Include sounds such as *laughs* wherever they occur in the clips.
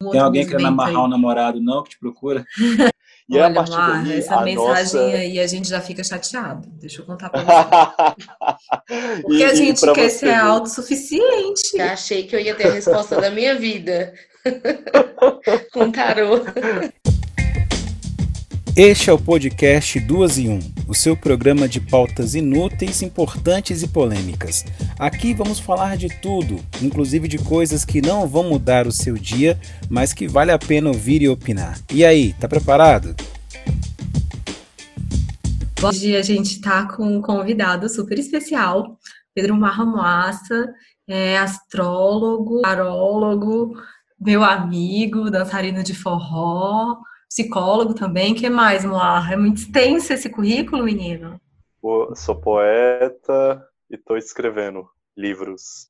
Um Tem alguém querendo amarrar o um namorado, não, que te procura? *laughs* E Olha, a partir Mar, daí, essa mensagem nossa... aí a gente já fica chateado. Deixa eu contar pra você. *laughs* Porque e, a gente quer ser autossuficiente. Já achei que eu ia ter a resposta da minha vida *laughs* com tarô. Este é o podcast Duas em Um, o seu programa de pautas inúteis, importantes e polêmicas. Aqui vamos falar de tudo, inclusive de coisas que não vão mudar o seu dia, mas que vale a pena ouvir e opinar. E aí, tá preparado? Hoje a gente está com um convidado super especial, Pedro Marramoassa, é astrólogo, tarólogo, meu amigo, dançarino de forró, psicólogo também. que mais, Moar? É muito extenso esse currículo, menino? sou poeta e estou escrevendo livros.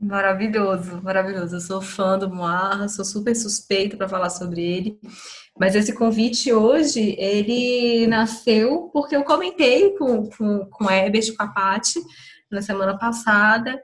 Maravilhoso, maravilhoso. Eu sou fã do Moar, sou super suspeita para falar sobre ele. Mas esse convite hoje, ele nasceu porque eu comentei com, com, com a Herbert com a Paty, na semana passada,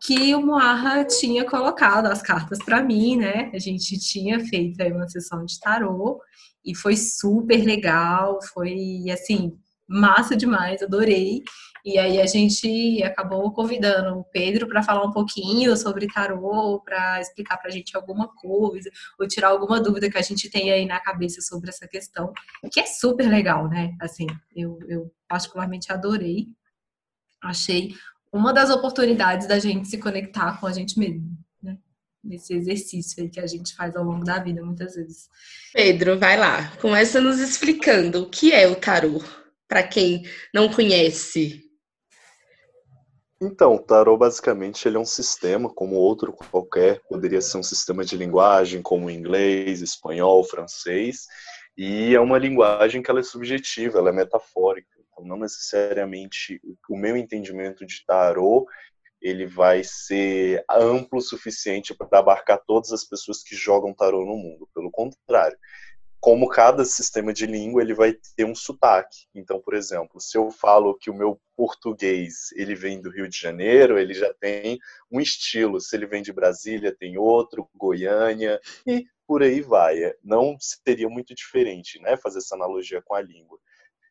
que o Moarra tinha colocado as cartas para mim, né? A gente tinha feito aí uma sessão de tarô e foi super legal, foi assim, massa demais, adorei. E aí a gente acabou convidando o Pedro para falar um pouquinho sobre tarô, para explicar para a gente alguma coisa, ou tirar alguma dúvida que a gente tem aí na cabeça sobre essa questão, que é super legal, né? Assim, eu, eu particularmente adorei. Achei uma das oportunidades da gente se conectar com a gente mesmo, né? Nesse exercício aí que a gente faz ao longo da vida, muitas vezes. Pedro, vai lá, começa nos explicando o que é o tarô, para quem não conhece. Então, o tarô basicamente ele é um sistema, como outro qualquer, poderia ser um sistema de linguagem, como inglês, espanhol, francês, e é uma linguagem que ela é subjetiva, ela é metafórica. Então, não necessariamente o meu entendimento de tarô ele vai ser amplo o suficiente para abarcar todas as pessoas que jogam tarô no mundo. Pelo contrário, como cada sistema de língua ele vai ter um sotaque. Então, por exemplo, se eu falo que o meu português ele vem do Rio de Janeiro, ele já tem um estilo. Se ele vem de Brasília, tem outro, Goiânia e por aí vai. Não seria muito diferente, né? Fazer essa analogia com a língua.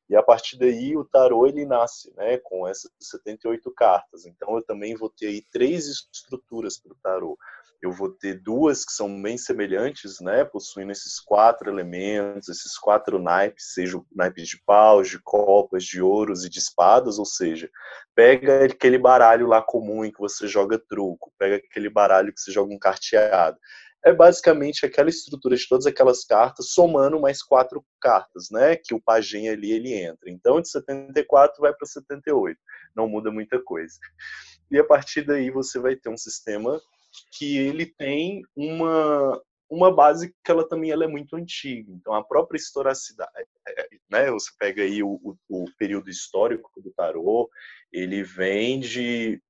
E a partir daí o tarô ele nasce, né, com essas 78 cartas. Então eu também vou ter aí três estruturas para o tarô. Eu vou ter duas que são bem semelhantes, né, possuindo esses quatro elementos, esses quatro naipes, seja naipes de paus, de copas, de ouros e de espadas, ou seja, pega aquele baralho lá comum em que você joga truco, pega aquele baralho que você joga um carteado é basicamente aquela estrutura de todas aquelas cartas, somando mais quatro cartas, né? Que o pajem ali ele entra. Então, de 74 vai para 78. Não muda muita coisa. E a partir daí você vai ter um sistema que ele tem uma uma base que ela também ela é muito antiga. Então, a própria historicidade, né? Você pega aí o, o, o período histórico do tarô, ele vem de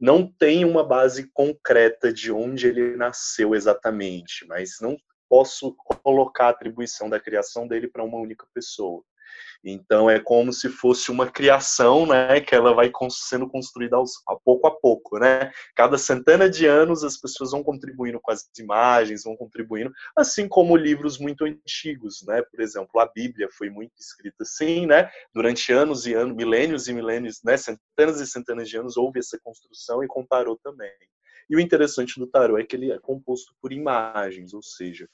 não tem uma base concreta de onde ele nasceu exatamente, mas não posso colocar a atribuição da criação dele para uma única pessoa. Então é como se fosse uma criação, né, que ela vai sendo construída aos, a pouco a pouco, né? Cada centena de anos as pessoas vão contribuindo com as imagens, vão contribuindo, assim como livros muito antigos, né? Por exemplo, a Bíblia foi muito escrita assim, né? Durante anos e anos, milênios e milênios, né? Centenas e centenas de anos houve essa construção e com tarô também. E o interessante do tarô é que ele é composto por imagens, ou seja,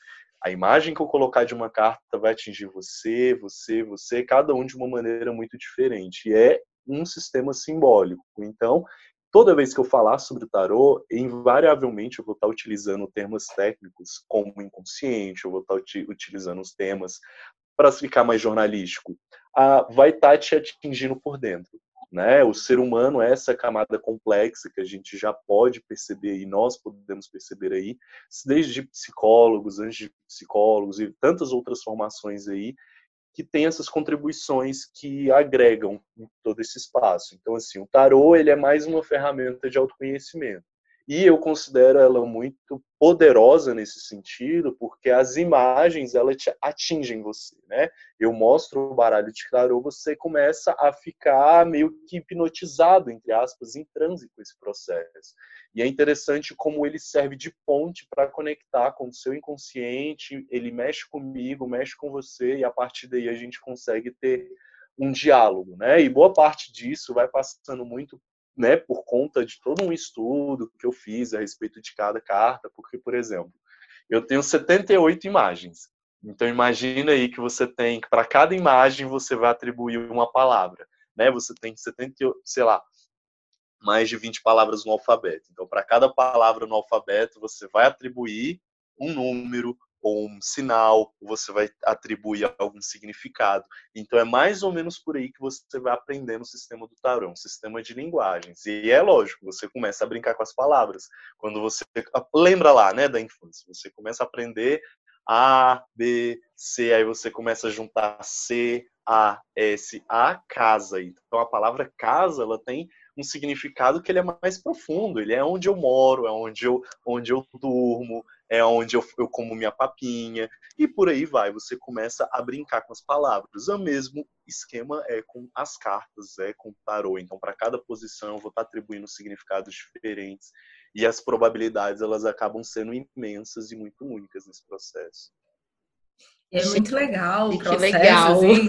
a imagem que eu colocar de uma carta vai atingir você, você, você, cada um de uma maneira muito diferente. E é um sistema simbólico. Então, toda vez que eu falar sobre o tarô, invariavelmente eu vou estar utilizando termos técnicos como inconsciente, eu vou estar utilizando os temas para ficar mais jornalístico. Ah, vai estar te atingindo por dentro. Né? O ser humano é essa camada complexa que a gente já pode perceber e nós podemos perceber aí, desde psicólogos, antes de psicólogos e tantas outras formações aí que tem essas contribuições que agregam todo esse espaço. Então, assim, o tarô ele é mais uma ferramenta de autoconhecimento. E eu considero ela muito poderosa nesse sentido, porque as imagens elas atingem você, né? Eu mostro o baralho de tarô, você começa a ficar meio que hipnotizado, entre aspas, em transe com esse processo. E é interessante como ele serve de ponte para conectar com o seu inconsciente, ele mexe comigo, mexe com você, e a partir daí a gente consegue ter um diálogo, né? E boa parte disso vai passando muito né, por conta de todo um estudo que eu fiz a respeito de cada carta, porque, por exemplo, eu tenho 78 imagens. Então imagina aí que você tem, para cada imagem você vai atribuir uma palavra, né? Você tem 70, sei lá, mais de 20 palavras no alfabeto. Então para cada palavra no alfabeto você vai atribuir um número, ou um sinal, você vai atribuir algum significado. Então é mais ou menos por aí que você vai aprendendo o sistema do tarô, um sistema de linguagens. E é lógico, você começa a brincar com as palavras. Quando você lembra lá, né, da infância, você começa a aprender A, B, C, aí você começa a juntar C, A, S, A, casa. Então a palavra casa, ela tem um significado que ele é mais profundo. Ele é onde eu moro, é onde eu, onde eu durmo, é onde eu, eu como minha papinha, e por aí vai. Você começa a brincar com as palavras. O mesmo esquema é com as cartas, é com o tarô. Então, para cada posição, eu vou estar atribuindo significados diferentes. E as probabilidades, elas acabam sendo imensas e muito únicas nesse processo. É muito legal o processo. Que legal. Assim.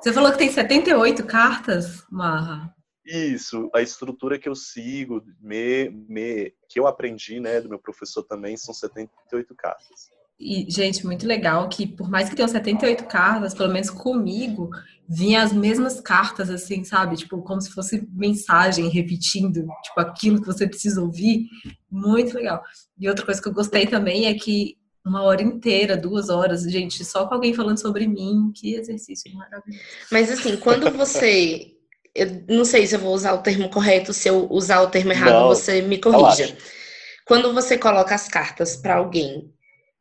Você falou que tem 78 cartas, Marra. Isso, a estrutura que eu sigo, me, me, que eu aprendi, né, do meu professor também, são 78 cartas. E, gente, muito legal que, por mais que tenham 78 cartas, pelo menos comigo, vinha as mesmas cartas, assim, sabe? Tipo, como se fosse mensagem repetindo, tipo, aquilo que você precisa ouvir. Muito legal. E outra coisa que eu gostei também é que uma hora inteira, duas horas, gente, só com alguém falando sobre mim, que exercício maravilhoso. Mas assim, quando você *laughs* eu não sei se eu vou usar o termo correto, se eu usar o termo errado, não, você me corrija. Relaxa. Quando você coloca as cartas para alguém,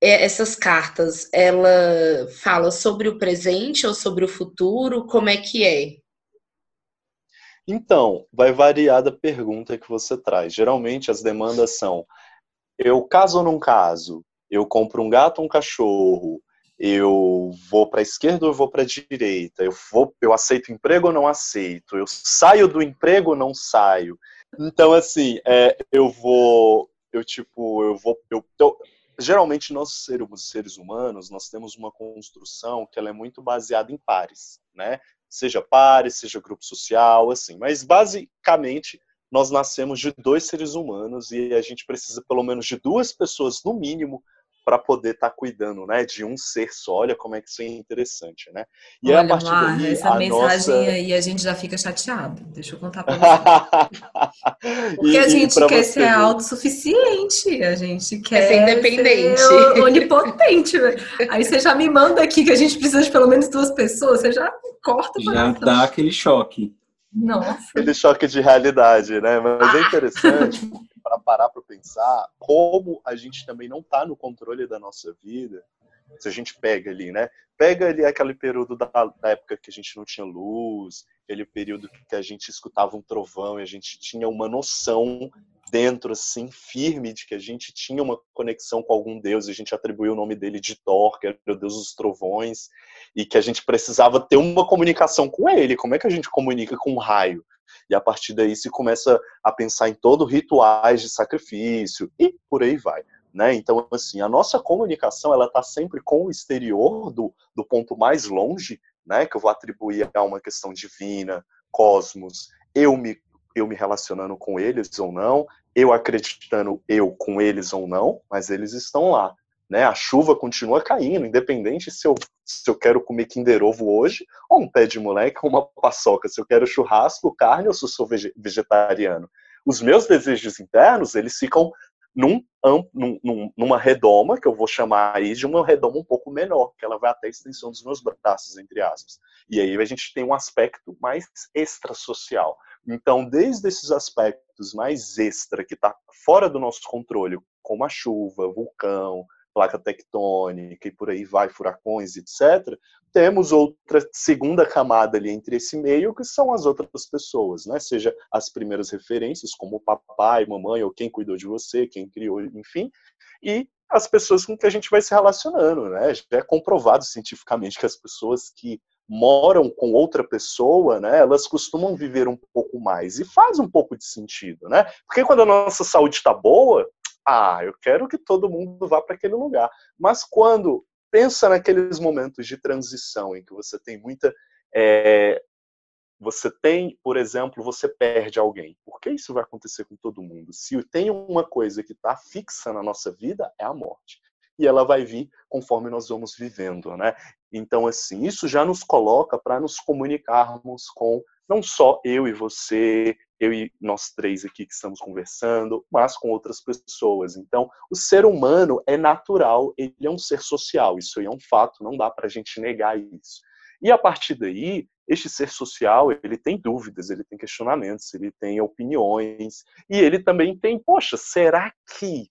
é, essas cartas, ela fala sobre o presente ou sobre o futuro? Como é que é? Então, vai variar da pergunta que você traz. Geralmente as demandas são: eu caso ou não caso? Eu compro um gato ou um cachorro? Eu vou para a esquerda ou vou para a direita, eu vou, eu aceito emprego ou não aceito, eu saio do emprego ou não saio. Então assim, é, eu vou, eu tipo, eu vou, eu, eu, geralmente nós seres, seres humanos nós temos uma construção que ela é muito baseada em pares, né? Seja pares, seja grupo social, assim. Mas basicamente nós nascemos de dois seres humanos e a gente precisa pelo menos de duas pessoas no mínimo para poder estar tá cuidando, né, de um ser só. Olha como é que isso é interessante, né? E Olha, a partir Mar, daí, essa mensagem nossa... aí a gente já fica chateado. Deixa eu contar para *laughs* você. Porque e, a gente quer ser ver. autossuficiente, a gente quer ser independente, ser onipotente. Né? aí você já me manda aqui que a gente precisa de pelo menos duas pessoas, você já corta. Já dá aquele choque. Nossa. Aquele choque de realidade, né? Mas é interessante *laughs* para parar para pensar como a gente também não está no controle da nossa vida. Se a gente pega ali, né? Pega ali aquele período da, da, época que a gente não tinha luz, aquele período que a gente escutava um trovão e a gente tinha uma noção dentro, assim, firme de que a gente tinha uma conexão com algum deus, e a gente atribuiu o nome dele de Thor, que era o deus dos trovões, e que a gente precisava ter uma comunicação com ele. Como é que a gente comunica com um raio? E a partir daí se começa a pensar em todo rituais de sacrifício e por aí vai. Né? Então, assim, a nossa comunicação ela está sempre com o exterior do, do ponto mais longe, né? Que eu vou atribuir a uma questão divina, cosmos, eu me eu me relacionando com eles ou não, eu acreditando eu com eles ou não, mas eles estão lá né? A chuva continua caindo, independente se eu, se eu quero comer Kinder Ovo hoje, ou um pé de moleque, ou uma paçoca, se eu quero churrasco, carne, ou se eu sou vegetariano. Os meus desejos internos, eles ficam num, num, numa redoma, que eu vou chamar aí de uma redoma um pouco menor, que ela vai até a extensão dos meus braços, entre aspas. E aí a gente tem um aspecto mais extrasocial. Então, desde esses aspectos mais extra, que está fora do nosso controle, como a chuva, vulcão, placa tectônica e por aí vai, furacões, etc., temos outra segunda camada ali entre esse meio, que são as outras pessoas, né? Seja as primeiras referências, como papai, mamãe, ou quem cuidou de você, quem criou, enfim, e as pessoas com que a gente vai se relacionando, né? Já é comprovado cientificamente que as pessoas que moram com outra pessoa, né, elas costumam viver um pouco mais. E faz um pouco de sentido, né? Porque quando a nossa saúde está boa, ah, eu quero que todo mundo vá para aquele lugar. Mas quando pensa naqueles momentos de transição em que você tem muita. É, você tem, por exemplo, você perde alguém. Por que isso vai acontecer com todo mundo? Se tem uma coisa que está fixa na nossa vida, é a morte e ela vai vir conforme nós vamos vivendo, né? Então, assim, isso já nos coloca para nos comunicarmos com não só eu e você, eu e nós três aqui que estamos conversando, mas com outras pessoas. Então, o ser humano é natural, ele é um ser social, isso aí é um fato, não dá para a gente negar isso. E a partir daí, este ser social, ele tem dúvidas, ele tem questionamentos, ele tem opiniões, e ele também tem, poxa, será que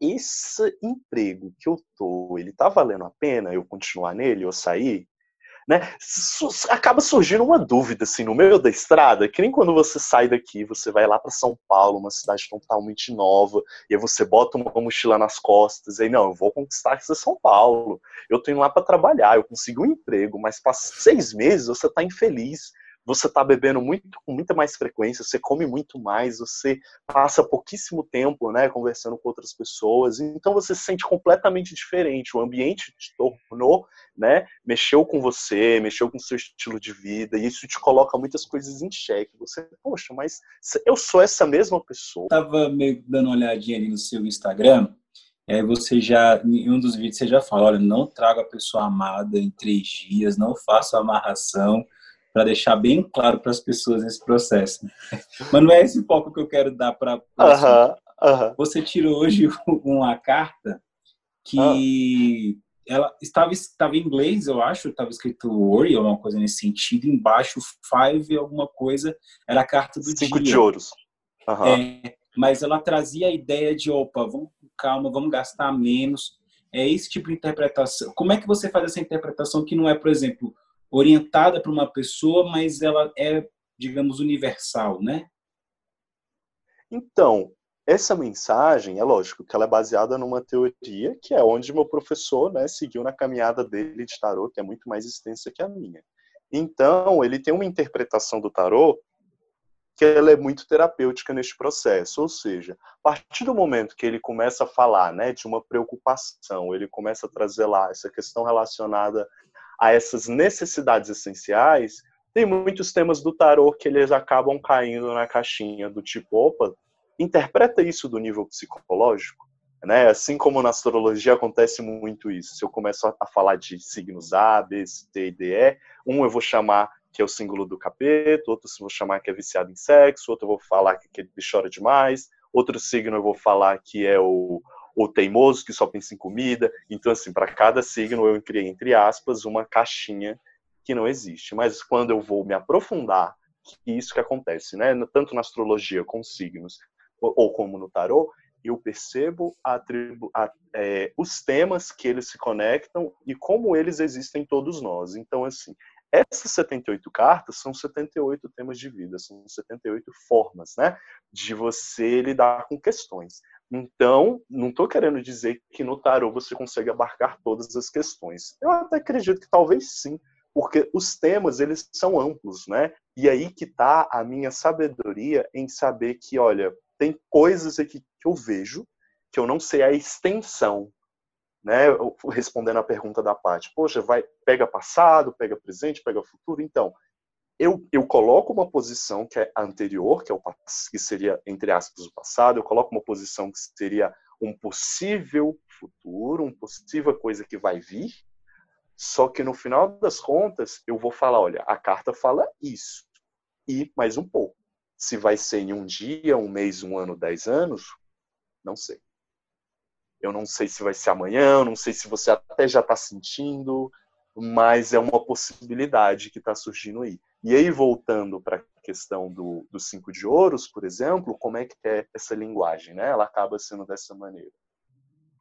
esse emprego que eu tô, ele tá valendo a pena eu continuar nele ou sair? Né? Acaba surgindo uma dúvida assim no meio da estrada, que nem quando você sai daqui, você vai lá para São Paulo, uma cidade totalmente nova, e aí você bota uma mochila nas costas, e aí não, eu vou conquistar esse São Paulo. Eu tô indo lá para trabalhar, eu consegui um emprego, mas passa seis meses você tá infeliz você está bebendo muito com muita mais frequência, você come muito mais, você passa pouquíssimo tempo, né, conversando com outras pessoas, então você se sente completamente diferente. O ambiente te tornou, né, mexeu com você, mexeu com o seu estilo de vida, e isso te coloca muitas coisas em xeque. Você, poxa, mas eu sou essa mesma pessoa. Tava meio dando uma olhadinha ali no seu Instagram. É, você já, em um dos vídeos, você já fala: olha, não traga a pessoa amada em três dias, não faça amarração para deixar bem claro para as pessoas esse processo. Mas não é esse foco que eu quero dar para. Você tirou hoje *laughs* uma carta que ela estava, estava em inglês, eu acho, estava escrito Worry, ou uma coisa nesse sentido. Embaixo, Five, alguma coisa, era a carta do Cinco dia. de ouros. É, mas ela trazia a ideia de, opa, vamos com calma, vamos gastar menos. É esse tipo de interpretação. Como é que você faz essa interpretação que não é, por exemplo, orientada para uma pessoa, mas ela é, digamos, universal, né? Então, essa mensagem, é lógico que ela é baseada numa teoria que é onde meu professor né, seguiu na caminhada dele de tarô, que é muito mais extensa que a minha. Então, ele tem uma interpretação do tarô que ela é muito terapêutica neste processo, ou seja, a partir do momento que ele começa a falar, né, de uma preocupação, ele começa a trazer lá essa questão relacionada a essas necessidades essenciais, tem muitos temas do tarô que eles acabam caindo na caixinha do tipo, opa, interpreta isso do nível psicológico, né? Assim como na astrologia acontece muito isso. Se eu começo a falar de signos A, B, C D, E, um eu vou chamar que é o símbolo do capeta, outro eu vou chamar que é viciado em sexo, outro eu vou falar que ele chora demais, outro signo eu vou falar que é o, o teimoso que só pensa em comida. Então, assim, para cada signo eu criei, entre aspas, uma caixinha que não existe. Mas quando eu vou me aprofundar, que isso que acontece, né? Tanto na astrologia com signos, ou como no tarô, eu percebo a tribo, a, é, os temas que eles se conectam e como eles existem em todos nós. Então, assim, essas 78 cartas são 78 temas de vida, são 78 formas, né, de você lidar com questões. Então, não estou querendo dizer que no tarô você consegue abarcar todas as questões. Eu até acredito que talvez sim, porque os temas eles são amplos, né? E aí que está a minha sabedoria em saber que, olha, tem coisas aqui que eu vejo que eu não sei a extensão, né? Respondendo a pergunta da Paty, poxa, vai pega passado, pega presente, pega futuro, então eu, eu coloco uma posição que é anterior, que, é o, que seria, entre aspas, o passado, eu coloco uma posição que seria um possível futuro, uma possível coisa que vai vir, só que no final das contas, eu vou falar, olha, a carta fala isso, e mais um pouco. Se vai ser em um dia, um mês, um ano, dez anos, não sei. Eu não sei se vai ser amanhã, não sei se você até já está sentindo, mas é uma possibilidade que está surgindo aí. E aí, voltando para a questão do, do cinco de ouros, por exemplo, como é que é essa linguagem? Né? Ela acaba sendo dessa maneira.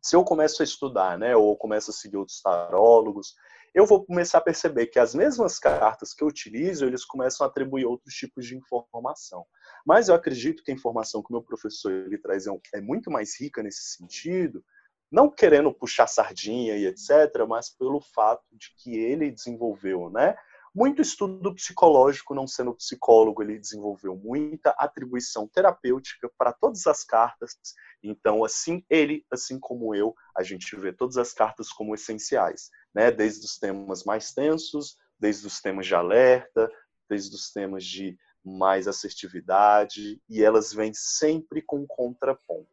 se eu começo a estudar, né, ou começo a seguir outros tarólogos, eu vou começar a perceber que as mesmas cartas que eu utilizo, eles começam a atribuir outros tipos de informação. Mas eu acredito que a informação que o meu professor ele traz é, é muito mais rica nesse sentido, não querendo puxar sardinha e etc, mas pelo fato de que ele desenvolveu, né, muito estudo psicológico, não sendo psicólogo, ele desenvolveu muita atribuição terapêutica para todas as cartas. Então, assim, ele, assim como eu, a gente vê todas as cartas como essenciais, né? Desde os temas mais tensos, desde os temas de alerta, desde os temas de mais assertividade, e elas vêm sempre com contraponto.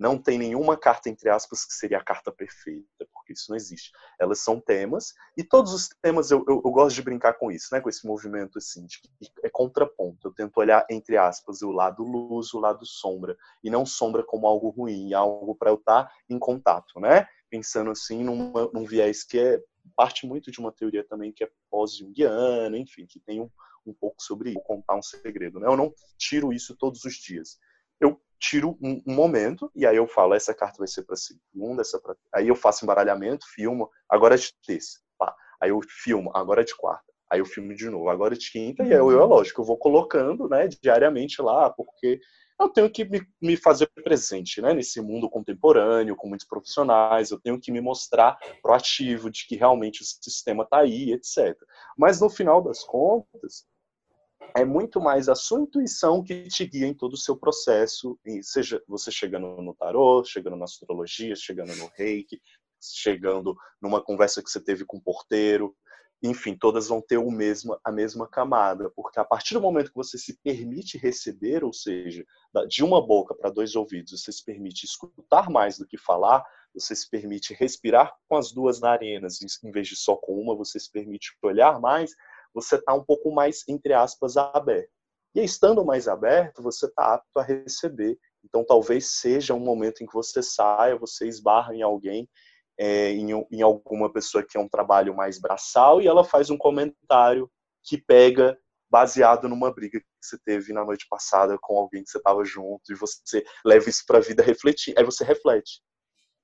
Não tem nenhuma carta, entre aspas, que seria a carta perfeita, porque isso não existe. Elas são temas, e todos os temas, eu, eu, eu gosto de brincar com isso, né? com esse movimento assim, de que é contraponto. Eu tento olhar, entre aspas, o lado luz, o lado sombra, e não sombra como algo ruim, algo para eu estar tá em contato, né? Pensando assim numa, num viés que é parte muito de uma teoria também que é pós-junguiana, enfim, que tem um, um pouco sobre contar um segredo. Né? Eu não tiro isso todos os dias. Eu tiro um, um, momento e aí eu falo, essa carta vai ser para segunda, essa pra... aí eu faço embaralhamento, filmo, agora é de terça, pá. aí eu filmo, agora é de quarta, aí eu filmo de novo, agora é de quinta, e eu, eu é lógico, eu vou colocando, né, diariamente lá, porque eu tenho que me, me fazer presente, né, nesse mundo contemporâneo, com muitos profissionais, eu tenho que me mostrar proativo de que realmente o sistema está aí, etc. Mas no final das contas, é muito mais a sua intuição que te guia em todo o seu processo, seja você chegando no tarô, chegando na astrologia, chegando no reiki, chegando numa conversa que você teve com o porteiro, enfim, todas vão ter o mesmo, a mesma camada, porque a partir do momento que você se permite receber, ou seja, de uma boca para dois ouvidos, você se permite escutar mais do que falar, você se permite respirar com as duas narinas, em vez de só com uma, você se permite olhar mais, você está um pouco mais, entre aspas, aberto. E estando mais aberto, você está apto a receber. Então, talvez seja um momento em que você saia, você esbarra em alguém, é, em, em alguma pessoa que é um trabalho mais braçal, e ela faz um comentário que pega baseado numa briga que você teve na noite passada com alguém que você estava junto, e você leva isso para a vida refletir. Aí você reflete.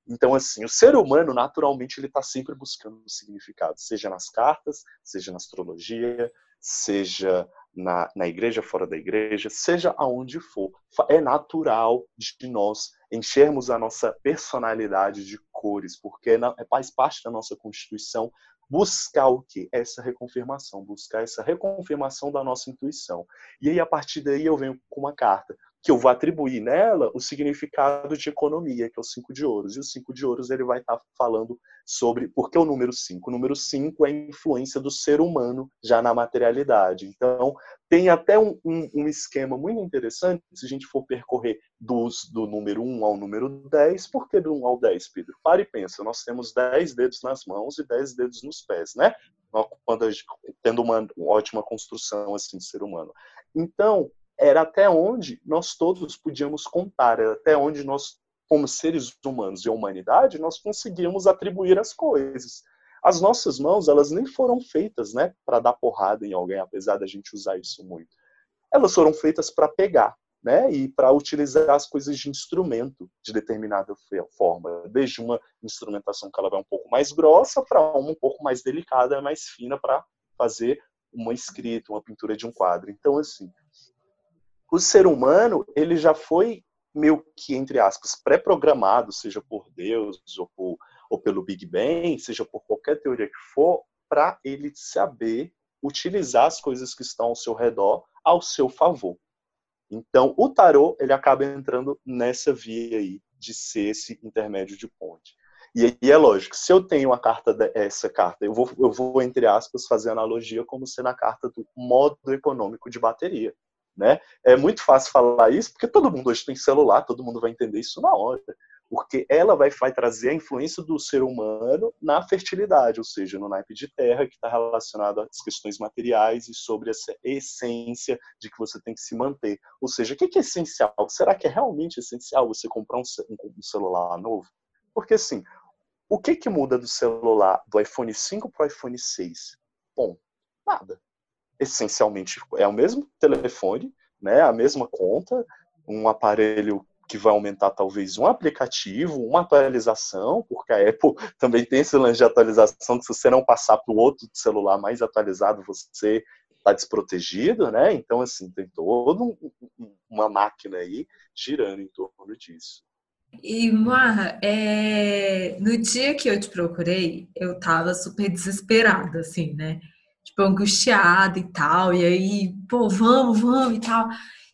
Então, assim, o ser humano, naturalmente, ele está sempre buscando significado, seja nas cartas, seja na astrologia, seja na, na igreja, fora da igreja, seja aonde for. É natural de nós enchermos a nossa personalidade de cores, porque é, faz parte da nossa constituição buscar o que? Essa reconfirmação, buscar essa reconfirmação da nossa intuição. E aí, a partir daí, eu venho com uma carta que eu vou atribuir nela o significado de economia, que é o cinco de ouros. E o cinco de ouros ele vai estar falando sobre por que o número 5. O número 5 é a influência do ser humano já na materialidade. Então, tem até um, um, um, esquema muito interessante se a gente for percorrer dos, do número 1 ao número 10. Por que do 1 ao 10, Pedro? Para e pensa, nós temos 10 dedos nas mãos e 10 dedos nos pés, né? Quando gente, tendo uma ótima construção assim de ser humano. Então, era até onde nós todos podíamos contar, era até onde nós, como seres humanos e humanidade, nós conseguíamos atribuir as coisas. As nossas mãos, elas nem foram feitas, né, para dar porrada em alguém, apesar da gente usar isso muito. Elas foram feitas para pegar, né, e para utilizar as coisas de instrumento de determinada forma, desde uma instrumentação que ela vai um pouco mais grossa para uma um pouco mais delicada, mais fina para fazer uma escrita, uma pintura de um quadro. Então, assim, o ser humano ele já foi meio que, entre aspas, pré-programado, seja por Deus ou, por, ou pelo Big Bang, seja por qualquer teoria que for, para ele saber utilizar as coisas que estão ao seu redor ao seu favor. Então, o tarô ele acaba entrando nessa via aí de ser esse intermédio de ponte. E, e é lógico, se eu tenho a carta essa carta, eu vou, eu vou entre aspas fazer analogia como sendo a carta do modo econômico de bateria. Né? É muito fácil falar isso porque todo mundo hoje tem celular, todo mundo vai entender isso na hora. Porque ela vai, vai trazer a influência do ser humano na fertilidade, ou seja, no naipe de terra, que está relacionado às questões materiais e sobre essa essência de que você tem que se manter. Ou seja, o que é essencial? Será que é realmente essencial você comprar um, celular novo? Porque assim, o que, que muda do celular do iPhone 5 para o iPhone 6? Bom, nada essencialmente é o mesmo telefone, né, a mesma conta, um aparelho que vai aumentar talvez um aplicativo, uma atualização, porque a Apple *laughs* também tem esse lance de atualização que se você não passar para o outro celular mais atualizado, você está desprotegido, né? Então, assim, tem toda um, uma máquina aí girando em torno disso. E, Marra, é... no dia que eu te procurei, eu tava super desesperada, assim, né? Tipo, angustiada e tal. E aí, pô, vamos, vamos e tal.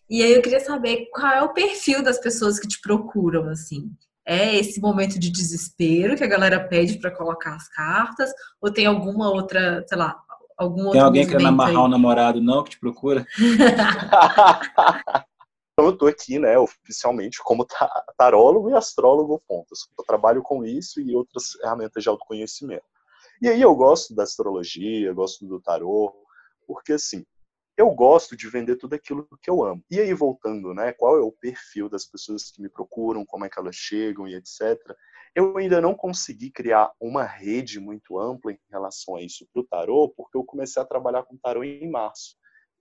E aí eu queria saber qual é o perfil das pessoas que te procuram, assim. É esse momento de desespero que a galera pede para colocar as cartas? Ou tem alguma outra, sei lá, algum tem outro Tem alguém querendo amarrar o namorado, não, que te procura? Então, *laughs* eu estou aqui, né, oficialmente, como tarólogo e astrólogo, ponto. Eu trabalho com isso e outras ferramentas de autoconhecimento. E aí eu gosto da astrologia, gosto do tarô, porque, assim, eu gosto de vender tudo aquilo que eu amo. E aí, voltando, né, qual é o perfil das pessoas que me procuram, como é que elas chegam e etc., eu ainda não consegui criar uma rede muito ampla em relação a isso para o tarô, porque eu comecei a trabalhar com tarô em março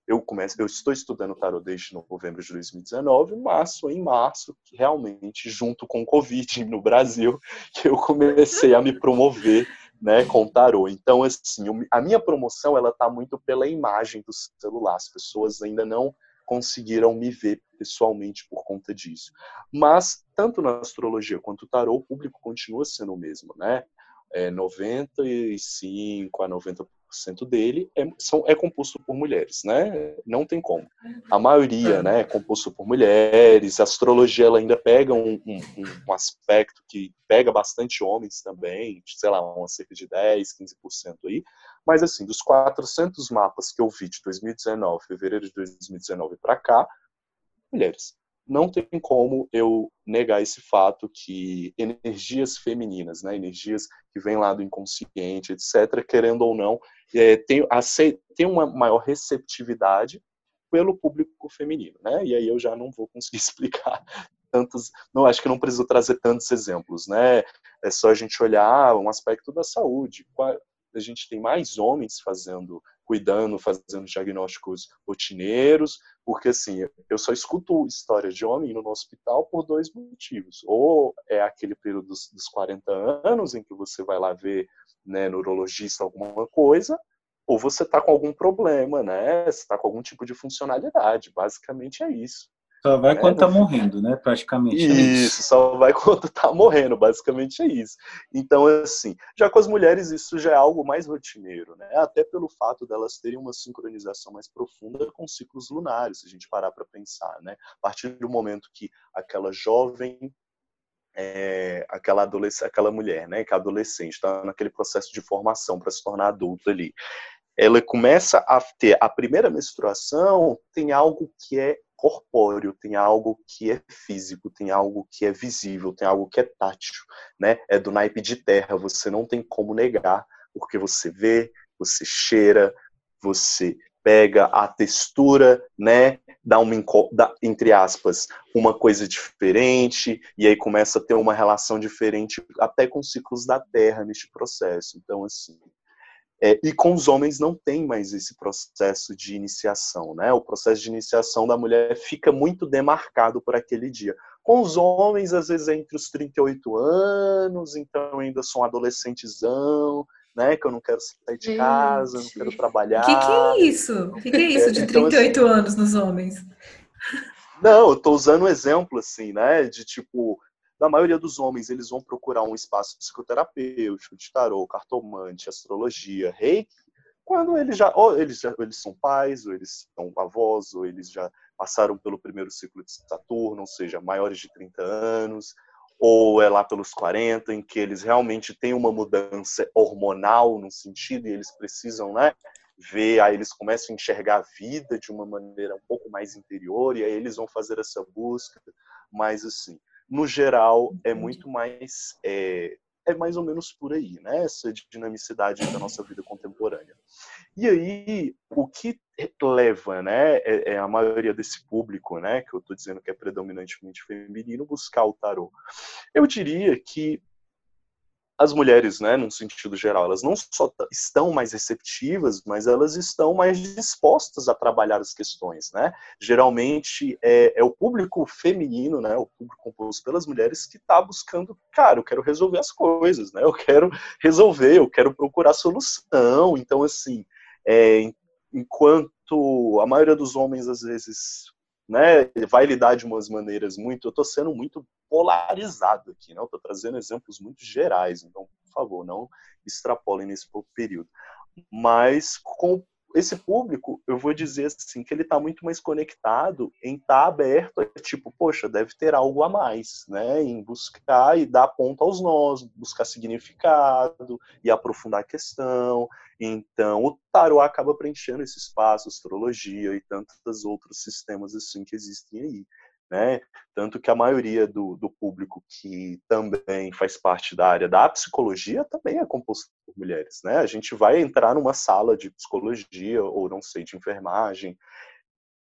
eu começo, eu estou estudando tarot desde novembro de 2019, março em março, realmente junto com o Covid no Brasil, *laughs* que eu comecei a me promover, né, com tarot. Então, assim, a minha promoção ela tá muito pela imagem do celular. As pessoas ainda não conseguiram me ver pessoalmente por conta disso. Mas tanto na astrologia quanto no tarot, o público continua sendo o mesmo, né? É 95 a 90% dele é, são, é composto por mulheres, né? Não tem como. A maioria, né, é composto por mulheres. A astrologia ela ainda pega um, um, um, aspecto que pega bastante homens também, sei lá, uma cerca de 10, 15% aí. Mas assim, dos 400 mapas que eu vi de 2019, fevereiro de 2019 para cá, mulheres não tem como eu negar esse fato que energias femininas, né, energias que vêm lá do inconsciente, etc., querendo ou não, é, tem, tem uma maior receptividade pelo público feminino, né? E aí eu já não vou conseguir *laughs* explicar tantos, não acho que não preciso trazer tantos exemplos, né? É só a gente olhar um aspecto da saúde. A gente tem mais homens fazendo cuidando, fazendo diagnósticos rotineiros, porque assim, eu só escuto histórias de homem no hospital por dois motivos. Ou é aquele período dos, dos 40 anos em que você vai lá ver né, neurologista alguma coisa, ou você está com algum problema, né? Você está com algum tipo de funcionalidade. Basicamente é isso. Só vai é, quando tá morrendo, né? Praticamente. Isso, é isso, só vai *laughs* quando tá morrendo, basicamente é isso. Então, assim, já com as mulheres isso já é algo mais rotineiro, né? Até pelo fato delas terem uma sincronização mais profunda com ciclos lunares, se a gente parar para pensar, né? A partir do momento que aquela jovem é, aquela adolescente, aquela mulher, né, que é adolescente, está naquele processo de formação para se tornar adulta ali. Ela começa a ter a primeira menstruação, tem algo que é corpóreo, tem algo que é físico, tem algo que é visível, tem algo que é tátil, né? É do naipe de terra, você não tem como negar, porque você vê, você cheira, você pega a textura, né, dá uma dá, entre aspas, uma coisa diferente e aí começa a ter uma relação diferente até com os ciclos da Terra neste processo. Então assim, é, e com os homens não tem mais esse processo de iniciação, né? O processo de iniciação da mulher fica muito demarcado por aquele dia. Com os homens, às vezes, é entre os 38 anos, então ainda sou um adolescentezão, né? Que eu não quero sair de casa, não quero trabalhar. O que, que, é isso? O que, que, é isso de 38 é, então, assim, anos nos homens? Não, eu tô usando um exemplo, assim, né? De tipo, da maioria dos homens, eles vão procurar um espaço psicoterapêutico, de tarô, cartomante, astrologia, reiki, quando eles já, ou eles já, eles são pais, ou eles são avós, ou eles já passaram pelo primeiro ciclo de Saturno, ou seja, maiores de 30 anos, ou é lá pelos 40, em que eles realmente têm uma mudança hormonal no sentido e eles precisam, né, ver, aí eles começam a enxergar a vida de uma maneira um pouco mais interior e aí eles vão fazer essa busca, mas assim, no geral, é muito mais. É, é mais ou menos por aí, né? Essa dinamicidade da nossa vida contemporânea. E aí, o que leva, né, é, é a maioria desse público, né, que eu estou dizendo que é predominantemente feminino, buscar o tarô? Eu diria que as mulheres, né, num sentido geral, elas não só estão mais receptivas, mas elas estão mais dispostas a trabalhar as questões, né? Geralmente é, é o público feminino, né, o público composto pelas mulheres que está buscando, cara, eu quero resolver as coisas, né? Eu quero resolver, eu quero procurar solução. Então, assim, é, enquanto a maioria dos homens às vezes né, vai lidar de umas maneiras muito. Eu estou sendo muito polarizado aqui, né? Eu estou trazendo exemplos muito gerais, então, por favor, não extrapolem nesse período. Mas com esse público, eu vou dizer assim, que ele está muito mais conectado em estar tá aberto, tipo, poxa, deve ter algo a mais, né? Em buscar e dar ponta aos nós, buscar significado e aprofundar a questão. Então, o tarot acaba preenchendo esse espaço, astrologia e tantos outros sistemas assim que existem aí. Né? Tanto que a maioria do, do, público que também faz parte da área da psicologia também é composto por mulheres, né? A gente vai entrar numa sala de psicologia ou não sei de enfermagem,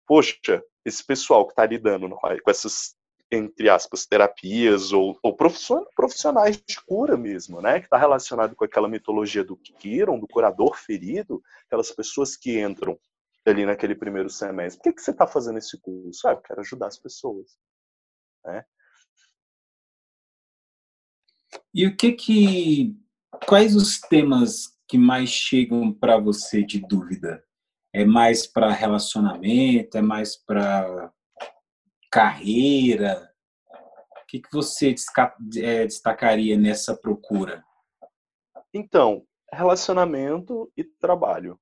poxa, esse pessoal que está lidando com essas entre aspas terapias ou, ou profissionais de cura mesmo, né? Que está relacionado com aquela mitologia do Kiron, do curador ferido, aquelas pessoas que entram ali naquele primeiro semestre. Por que, que você está fazendo esse curso? Ah, eu quero ajudar as pessoas. Né? E o que que. Quais os temas que mais chegam para você de dúvida? É mais para relacionamento? É mais para carreira? O que, que você é, destacaria nessa procura? Então, relacionamento e trabalho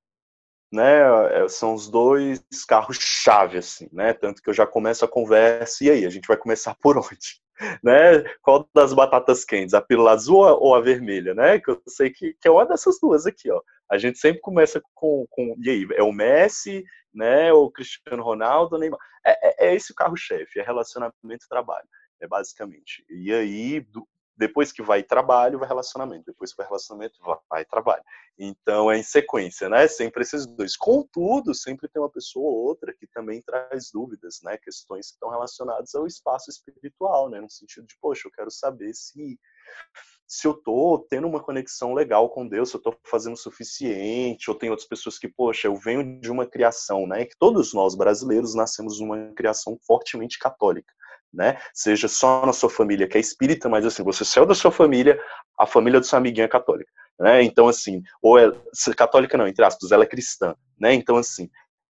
né? É, são os dois carros-chave, assim, né? Tanto que eu já começo a conversa, e aí, a gente vai começar por onde? *laughs* Né? Qual das batatas quentes? A pílula azul ou a vermelha, né? Que eu sei que, que é uma dessas duas aqui, ó. A gente sempre começa com, com e aí, é o Messi, né? O Cristiano Ronaldo, Neymar. É, é, é esse o carro-chefe, é relacionamento e trabalho, é basicamente. E aí, do, depois que vai trabalho, vai relacionamento. Depois que vai relacionamento, vai trabalho. Então é em sequência, né? Sempre esses dois. Contudo, sempre tem uma pessoa ou outra que também traz dúvidas, né? Questões que estão relacionadas ao espaço espiritual, né? No sentido de, poxa, eu quero saber se se eu tô tendo uma conexão legal com Deus, se eu tô fazendo o suficiente, ou tem outras pessoas que, poxa, eu venho de uma criação, né? Que todos nós brasileiros nascemos numa criação fortemente católica né? Seja só na sua família que é espírita, mas assim, você saiu da sua família, a família do seu amiguinho é católica, né? Então assim, ou é católica não, entre aspas, ela é cristã, né? Então assim,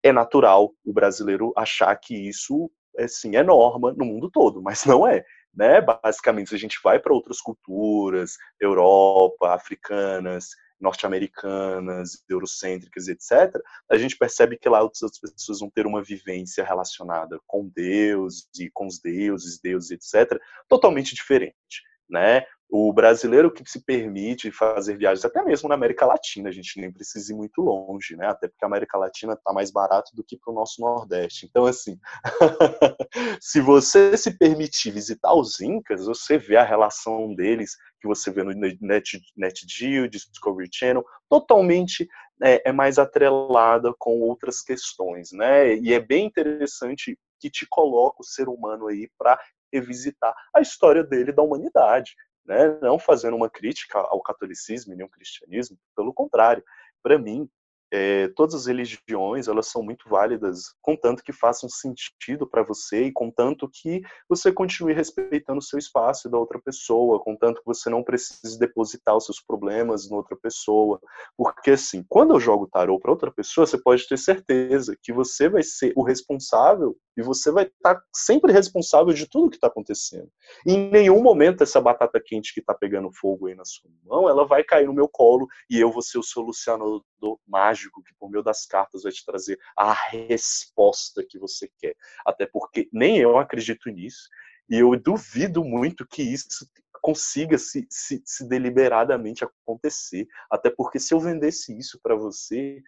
é natural o brasileiro achar que isso assim é norma no mundo todo, *laughs* mas não é. Né? Basicamente, se a gente vai para outras culturas, Europa, africanas, norte-americanas, eurocêntricas, etc., a gente percebe que lá outras pessoas vão ter uma vivência relacionada com Deus e com os deuses, deuses, etc., totalmente diferente. Né? O brasileiro que se permite fazer viagens, até mesmo na América Latina, a gente nem precisa ir muito longe, né? Até porque a América Latina está mais barato do que para o nosso Nordeste. Então, assim, *laughs* se você se permitir visitar os Incas, você vê a relação deles, que você vê no Net, NetGeo, Discovery Channel, totalmente é, é mais atrelada com outras questões, né? E é bem interessante que te coloca o ser humano aí para revisitar a história dele da humanidade né? não fazendo uma crítica ao catolicismo nem ao cristianismo, pelo contrário, para mim, é, todas as religiões elas são muito válidas, contanto que façam sentido para você e contanto que você continue respeitando o seu espaço da outra pessoa, contanto que você não precise depositar os seus problemas na outra pessoa, porque assim, quando eu jogo tarô para outra pessoa, você pode ter certeza que você vai ser o responsável e você vai estar tá sempre responsável de tudo que está acontecendo. E em nenhum momento essa batata quente que está pegando fogo aí na sua mão, ela vai cair no meu colo e eu vou ser o solucionador mágico que por meio das cartas vai te trazer a resposta que você quer. Até porque nem eu acredito nisso e eu duvido muito que isso consiga se, se, se deliberadamente acontecer. Até porque se eu vendesse isso para você,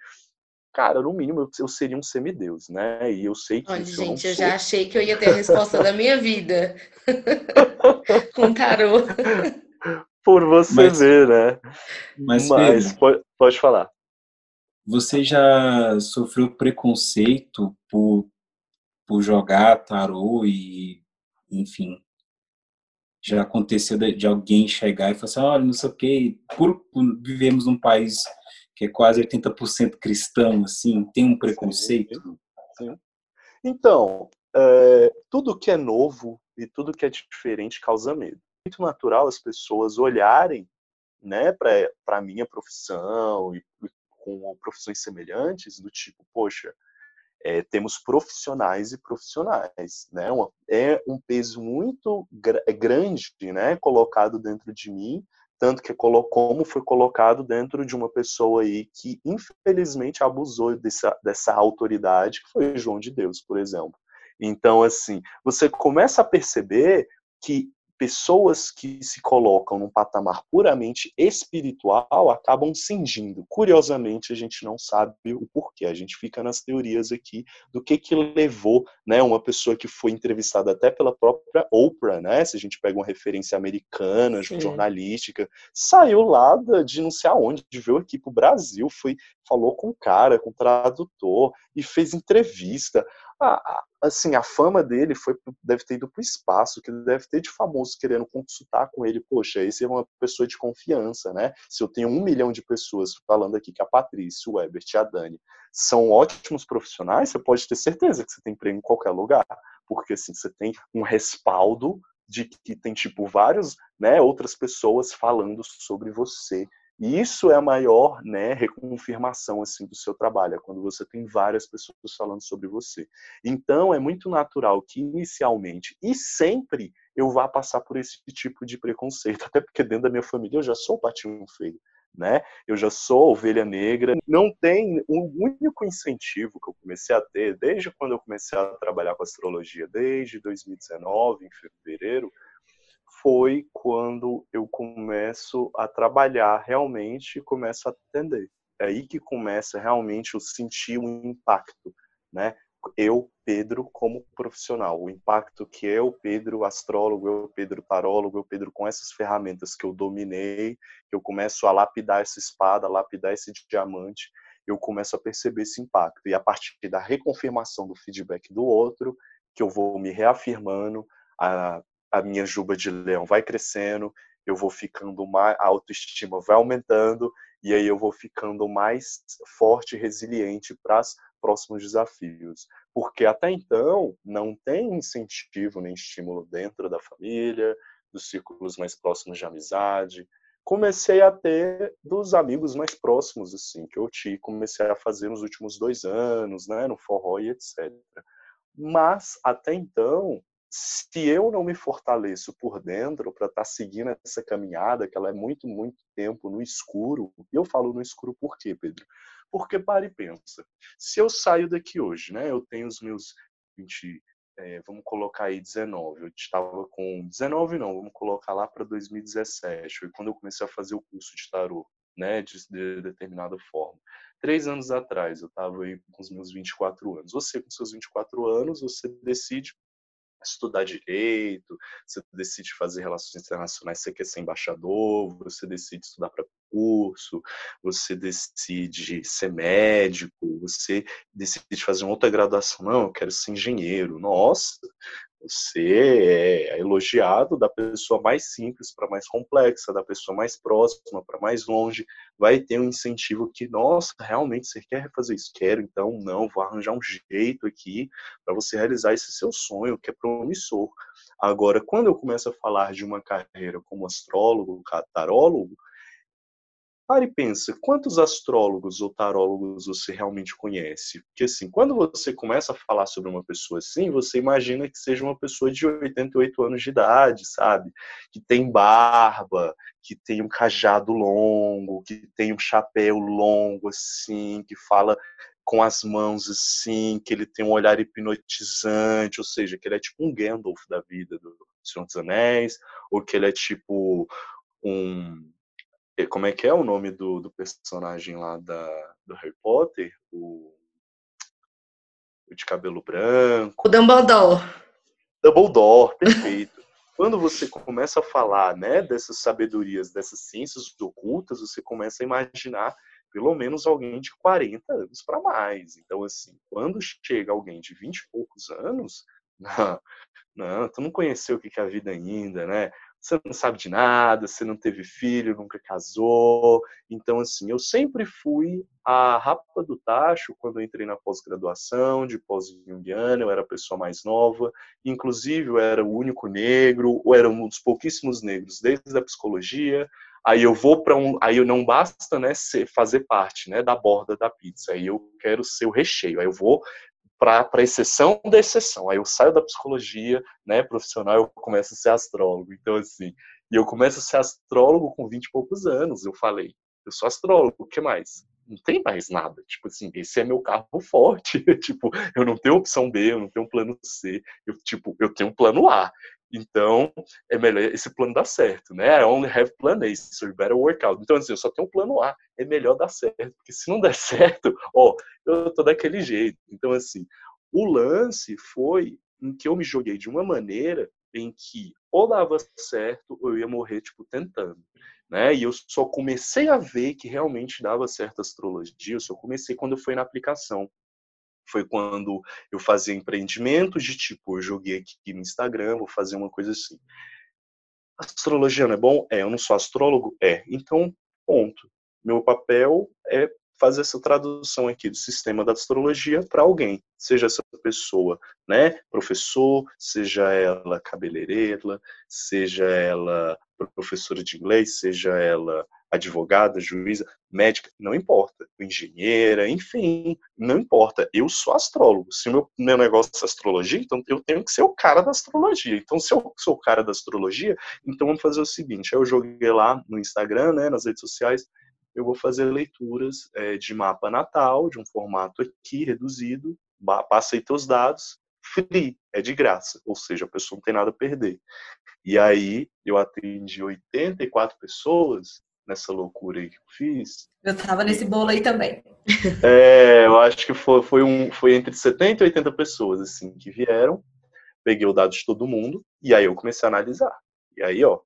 cara, no mínimo eu, seria um semideus, né? E eu sei que. Olha, gente, eu, eu já achei que eu ia ter a resposta da minha vida *laughs* com tarô. Por você mas, ver, né? Mas, mas pode, pode falar. Você já sofreu preconceito por, por jogar tarô e, enfim, já aconteceu de, alguém chegar e falar assim, olha, não sei o quê, por, por, vivemos num país que é quase 80% cristão, assim, tem um preconceito? Sim. sim. Então, é, tudo que é novo e tudo que é diferente causa medo. É muito natural as pessoas olharem né, para a minha profissão e com profissões semelhantes, do tipo, poxa, é, temos profissionais e profissionais, né? é um peso muito gr é grande, né, colocado dentro de mim, tanto que como foi colocado dentro de uma pessoa aí que infelizmente abusou dessa, dessa autoridade, que foi João de Deus, por exemplo. Então, assim, você começa a perceber que pessoas que se colocam num patamar puramente espiritual acabam cingindo. Curiosamente, a gente não sabe o porquê. A gente fica nas teorias aqui do que que levou, né, uma pessoa que foi entrevistada até pela própria Oprah, né? Se a gente pega uma referência americana, Sim. jornalística, saiu lá de não sei aonde, de veio aqui pro Brasil, foi falou com o cara, com o tradutor e fez entrevista a, assim, a fama dele foi deve ter ido para o espaço, que deve ter de famoso querendo consultar com ele. Poxa, esse é uma pessoa de confiança, né? Se eu tenho um milhão de pessoas falando aqui que a Patrícia, o Ebert e a Dani são ótimos profissionais, você pode ter certeza que você tem emprego em qualquer lugar, porque assim, você tem um respaldo de que tem tipo vários, né, outras pessoas falando sobre você e isso é a maior né, reconfirmação assim, do seu trabalho, é quando você tem várias pessoas falando sobre você. Então, é muito natural que, inicialmente e sempre, eu vá passar por esse tipo de preconceito, *laughs* até porque dentro da minha família eu já sou patinho feio. Né? Eu já sou ovelha negra. Não tem um único incentivo que eu comecei a ter desde quando eu comecei a trabalhar com astrologia, desde 2019, em fevereiro, foi quando eu começo a trabalhar realmente e começo a atender. É aí que começa realmente o sentir o impacto, né? Eu, Pedro, como profissional, o impacto que eu, Pedro, astrólogo, eu, Pedro, tarólogo, eu, Pedro, com essas ferramentas que eu dominei, que eu começo a lapidar essa espada, lapidar esse diamante, eu começo a perceber esse impacto. E a partir da reconfirmação do feedback do outro, que eu vou me reafirmando, a a minha juba de leão vai crescendo, eu vou ficando mais, a autoestima vai aumentando, e aí eu vou ficando mais forte e resiliente para os próximos desafios. Porque até então não tem incentivo nem estímulo dentro da família, dos círculos mais próximos de amizade. Comecei a ter dos amigos mais próximos, assim, que eu te comecei a fazer nos últimos dois anos, né, no forró e etc. Mas, até então, se eu não me fortaleço por dentro para estar tá seguindo essa caminhada, que ela é muito, muito tempo no escuro, e eu falo no escuro por quê, Pedro? Porque pare e pensa. Se eu saio daqui hoje, né, eu tenho os meus 20, é, vamos colocar aí 19, eu estava com 19 não, vamos colocar lá para 2017, foi quando eu comecei a fazer o curso de tarô, né, de, de determinada forma. Três anos atrás, eu estava aí com os meus 24 anos. Você, com seus 24 anos, você decide estudar direito, você decide fazer relações internacionais, você quer ser embaixador, você decide estudar para curso, você decide ser médico, você decide fazer uma outra graduação, não, eu quero ser engenheiro. Nossa, você é elogiado da pessoa mais simples para mais complexa, da pessoa mais próxima para mais longe. Vai ter um incentivo que, nossa, realmente você quer fazer isso? Quero, então não, vou arranjar um jeito aqui para você realizar esse seu sonho, que é promissor. Agora, quando eu começo a falar de uma carreira como astrólogo, tarólogo, Pare e pensa, quantos astrólogos ou tarólogos você realmente conhece? Porque assim, quando você começa a falar sobre uma pessoa assim, você imagina que seja uma pessoa de 88 anos de idade, sabe? Que tem barba, que tem um cajado longo, que tem um chapéu longo assim, que fala com as mãos assim, que ele tem um olhar hipnotizante, ou seja, que ele é tipo um Gandalf da vida do Senhor dos Anéis, ou que ele é tipo um como é que é o nome do, do personagem lá da, do Harry Potter? O, o de cabelo branco. O Dumbledore. Dumbledore, perfeito. *laughs* Quando você começa a falar né, dessas sabedorias, dessas ciências ocultas, você começa a imaginar pelo menos alguém de 40 anos para mais. Então, assim, quando chega alguém de 20 e poucos anos, *laughs* não, não, tu não conheceu o que é a vida ainda, né? Você não sabe de nada, você não teve filho, nunca casou. Então, assim, eu sempre fui a rapa do tacho quando entrei na pós-graduação, de pós-junguiana, eu era a pessoa mais nova, inclusive eu era o único negro, ou era um dos pouquíssimos negros desde a psicologia. Aí eu vou para um, aí eu não basta, né, ser, fazer parte, né, da borda da pizza. Aí eu quero ser o recheio. Aí eu vou para exceção da exceção. Aí eu saio da psicologia, né, profissional, eu começo a ser astrólogo. Então, assim, e eu começo a ser astrólogo com 20 e poucos anos. Eu falei, eu sou astrólogo, o que mais? Não tem mais nada. Tipo assim, esse é meu carro *laughs* forte. *laughs* tipo, eu não tenho opção B, eu não tenho plano C. Eu, tipo, eu tenho um plano A. Então, é melhor esse plano dar certo, né? I only have plan A, so you better work out. Então, assim, eu só tenho um plano A, é melhor dar certo, porque se não der *laughs* certo, ó, eu tô daquele jeito. Então, assim, o lance foi em que eu me joguei de uma maneira em que ou dava certo ou eu ia morrer, tipo, tentando. Né? E eu só comecei a ver que realmente dava certo a astrologia, eu só comecei quando eu fui na aplicação foi quando eu fazia empreendimentos de tipo, eu joguei aqui no Instagram, vou fazer uma coisa assim. Astrologia não é bom? É, eu não sou astrólogo? É. Então, ponto. Meu papel é fazer essa tradução aqui do sistema da astrologia para alguém, seja essa pessoa, né, professor, seja ela cabeleireira, seja ela professora de inglês, seja ela advogada, juíza, médica, não importa, engenheira, enfim, não importa. Eu sou astrólogo. Se meu, meu negócio é astrologia, então eu tenho que ser o cara da astrologia. Então, se eu sou o cara da astrologia, então vamos fazer o seguinte: eu joguei lá no Instagram, né, nas redes sociais, eu vou fazer leituras é, de mapa natal, de um formato aqui reduzido, passa aí teus dados, free, é de graça, ou seja, a pessoa não tem nada a perder. E aí eu atendi 84 pessoas nessa loucura aí que eu fiz. Eu tava nesse bolo aí também. É, eu acho que foi, foi, um, foi entre 70 e 80 pessoas, assim, que vieram. Peguei o dado de todo mundo e aí eu comecei a analisar. E aí, ó.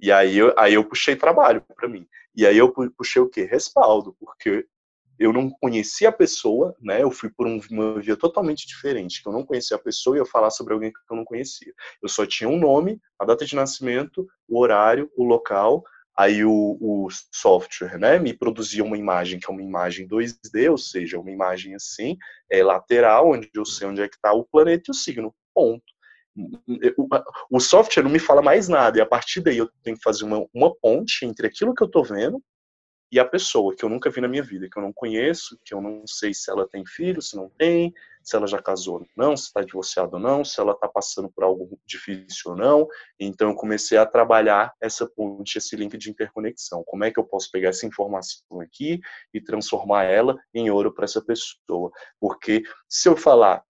E aí eu, aí eu puxei trabalho para mim. E aí eu puxei o quê? Respaldo, porque eu não conhecia a pessoa, né? Eu fui por uma via totalmente diferente, que eu não conhecia a pessoa e eu falar sobre alguém que eu não conhecia. Eu só tinha um nome, a data de nascimento, o horário, o local, aí o, o, software né, me produzia uma imagem que é uma imagem 2D, ou seja, uma imagem assim, é, lateral, onde eu sei onde é que está o planeta e o signo, ponto. O software não me fala mais nada, e a partir daí eu tenho que fazer uma, uma ponte entre aquilo que eu estou vendo e a pessoa que eu nunca vi na minha vida, que eu não conheço, que eu não sei se ela tem filho, se não tem, se ela já casou ou não, se está divorciada ou não, se ela está passando por algo difícil ou não. Então eu comecei a trabalhar essa ponte, esse link de interconexão. Como é que eu posso pegar essa informação aqui e transformar ela em ouro para essa pessoa? Porque se eu falar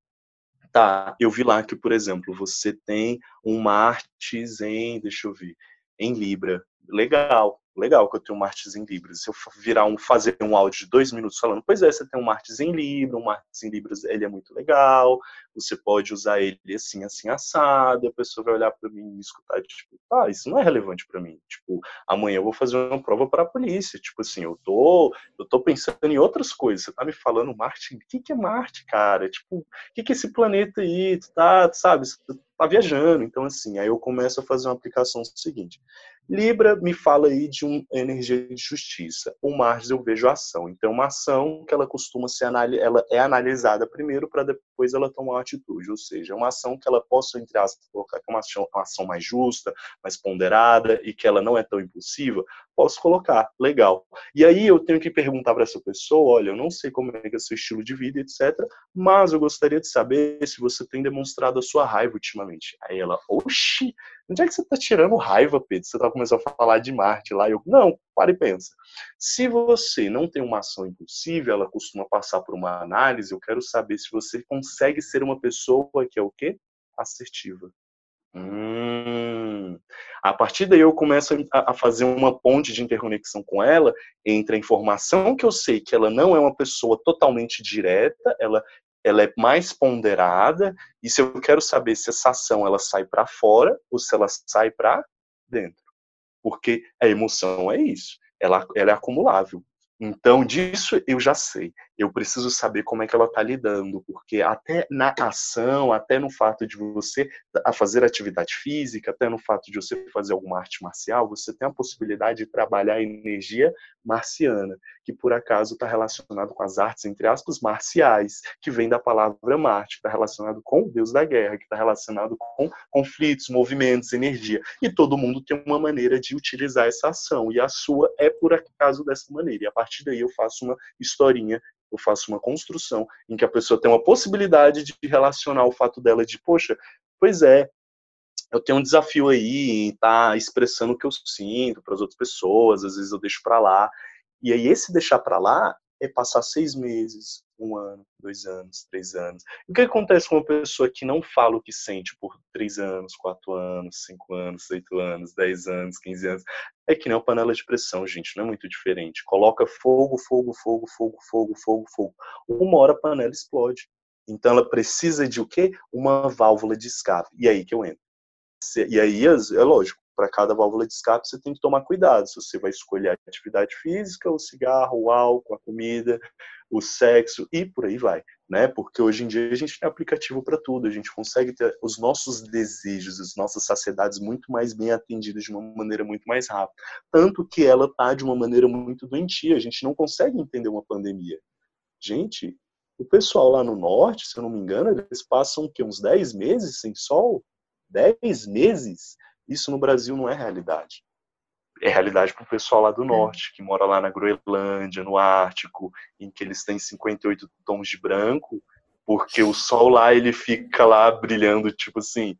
Tá, eu vi lá que, por exemplo, você tem um Martes em, deixa eu ver, em Libra. Legal legal que eu tenho um Martins em Libras. Se eu virar um, fazer um áudio de dois minutos falando, pois é, você tem um Martins em Libra, um Martins em Libras, ele é muito legal, você pode usar ele assim, assim, assado, a pessoa vai olhar para mim e me escutar, tipo, ah, isso não é relevante para mim. Tipo, amanhã eu vou fazer uma prova para a polícia, tipo assim, eu tô, eu tô pensando em outras coisas, você tá me falando Marte, o que que é Marte, cara? Tipo, o que que é esse planeta aí? Tu tá, sabe, tu tá viajando, então assim, aí eu começo a fazer uma aplicação seguinte, Libra me fala aí de uma energia de justiça. O Mars eu vejo ação. Então, uma ação que ela costuma ser ela é analisada primeiro para depois ela tomar uma atitude. Ou seja, uma ação que ela possa, entre aspas, colocar que é uma ação, uma ação mais justa, mais ponderada e que ela não é tão impulsiva, posso colocar, legal. E aí eu tenho que perguntar para essa pessoa, olha, eu não sei como é que é seu estilo de vida, etc, mas eu gostaria de saber se você tem demonstrado a sua raiva ultimamente. Aí ela, oxi, onde é que você está tirando raiva, Pedro? Você está começando a falar de Marte lá. Eu, não, para e pensa. Se você não tem uma ação impulsiva, ela costuma passar por uma análise, eu quero saber se você consegue ser uma pessoa que é o quê? Assertiva. Hum. A partir daí eu começo a, fazer uma ponte de interconexão com ela entre a informação que eu sei que ela não é uma pessoa totalmente direta, ela ela é mais ponderada e se eu quero saber se essa ação ela sai para fora ou se ela sai para dentro. Porque a emoção é isso, ela, ela é acumulável. Então, disso eu já sei. Eu preciso saber como é que ela está lidando, porque até na ação, até no fato de você fazer atividade física, até no fato de você fazer alguma arte marcial, você tem a possibilidade de trabalhar a energia marciana, que por acaso está relacionado com as artes, entre aspas, marciais, que vem da palavra Marte, que está relacionado com o deus da guerra, que está relacionado com conflitos, movimentos, energia. E todo mundo tem uma maneira de utilizar essa ação, e a sua é por acaso dessa maneira. E a partir daí eu faço uma historinha eu faço uma construção em que a pessoa tem uma possibilidade de relacionar o fato dela de, poxa, pois é, eu tenho um desafio aí em estar tá expressando o que eu sinto para as outras pessoas, às vezes eu deixo para lá. E aí esse deixar para lá é passar seis meses, um ano, dois anos, três anos. o que acontece com uma pessoa que não fala o que sente por três anos, quatro anos, cinco anos, oito anos, dez anos, quinze anos? É que nem uma panela de pressão, gente, não é muito diferente. Coloca fogo, fogo, fogo, fogo, fogo, fogo, fogo. Uma hora a panela explode. Então ela precisa de o quê? Uma válvula de escape. E aí que eu entro. E aí, é lógico, para cada válvula de escape você tem que tomar cuidado. Se você vai escolher a atividade física, o cigarro, o álcool, a comida, o sexo e por aí vai, né? Porque hoje em dia a gente tem aplicativo para tudo, a gente consegue ter os nossos desejos, as nossas saciedades muito mais bem atendidas de uma maneira muito mais rápida. Tanto que ela tá de uma maneira muito doentia, a gente não consegue entender uma pandemia. Gente, o pessoal lá no norte, se eu não me engano, eles passam que uns 10 meses sem sol, 10 meses isso no Brasil não é realidade. É realidade para o pessoal lá do é. norte, que mora lá na Groenlândia, no Ártico, em que eles têm 58 tons de branco, porque o sol lá ele fica lá brilhando, tipo assim,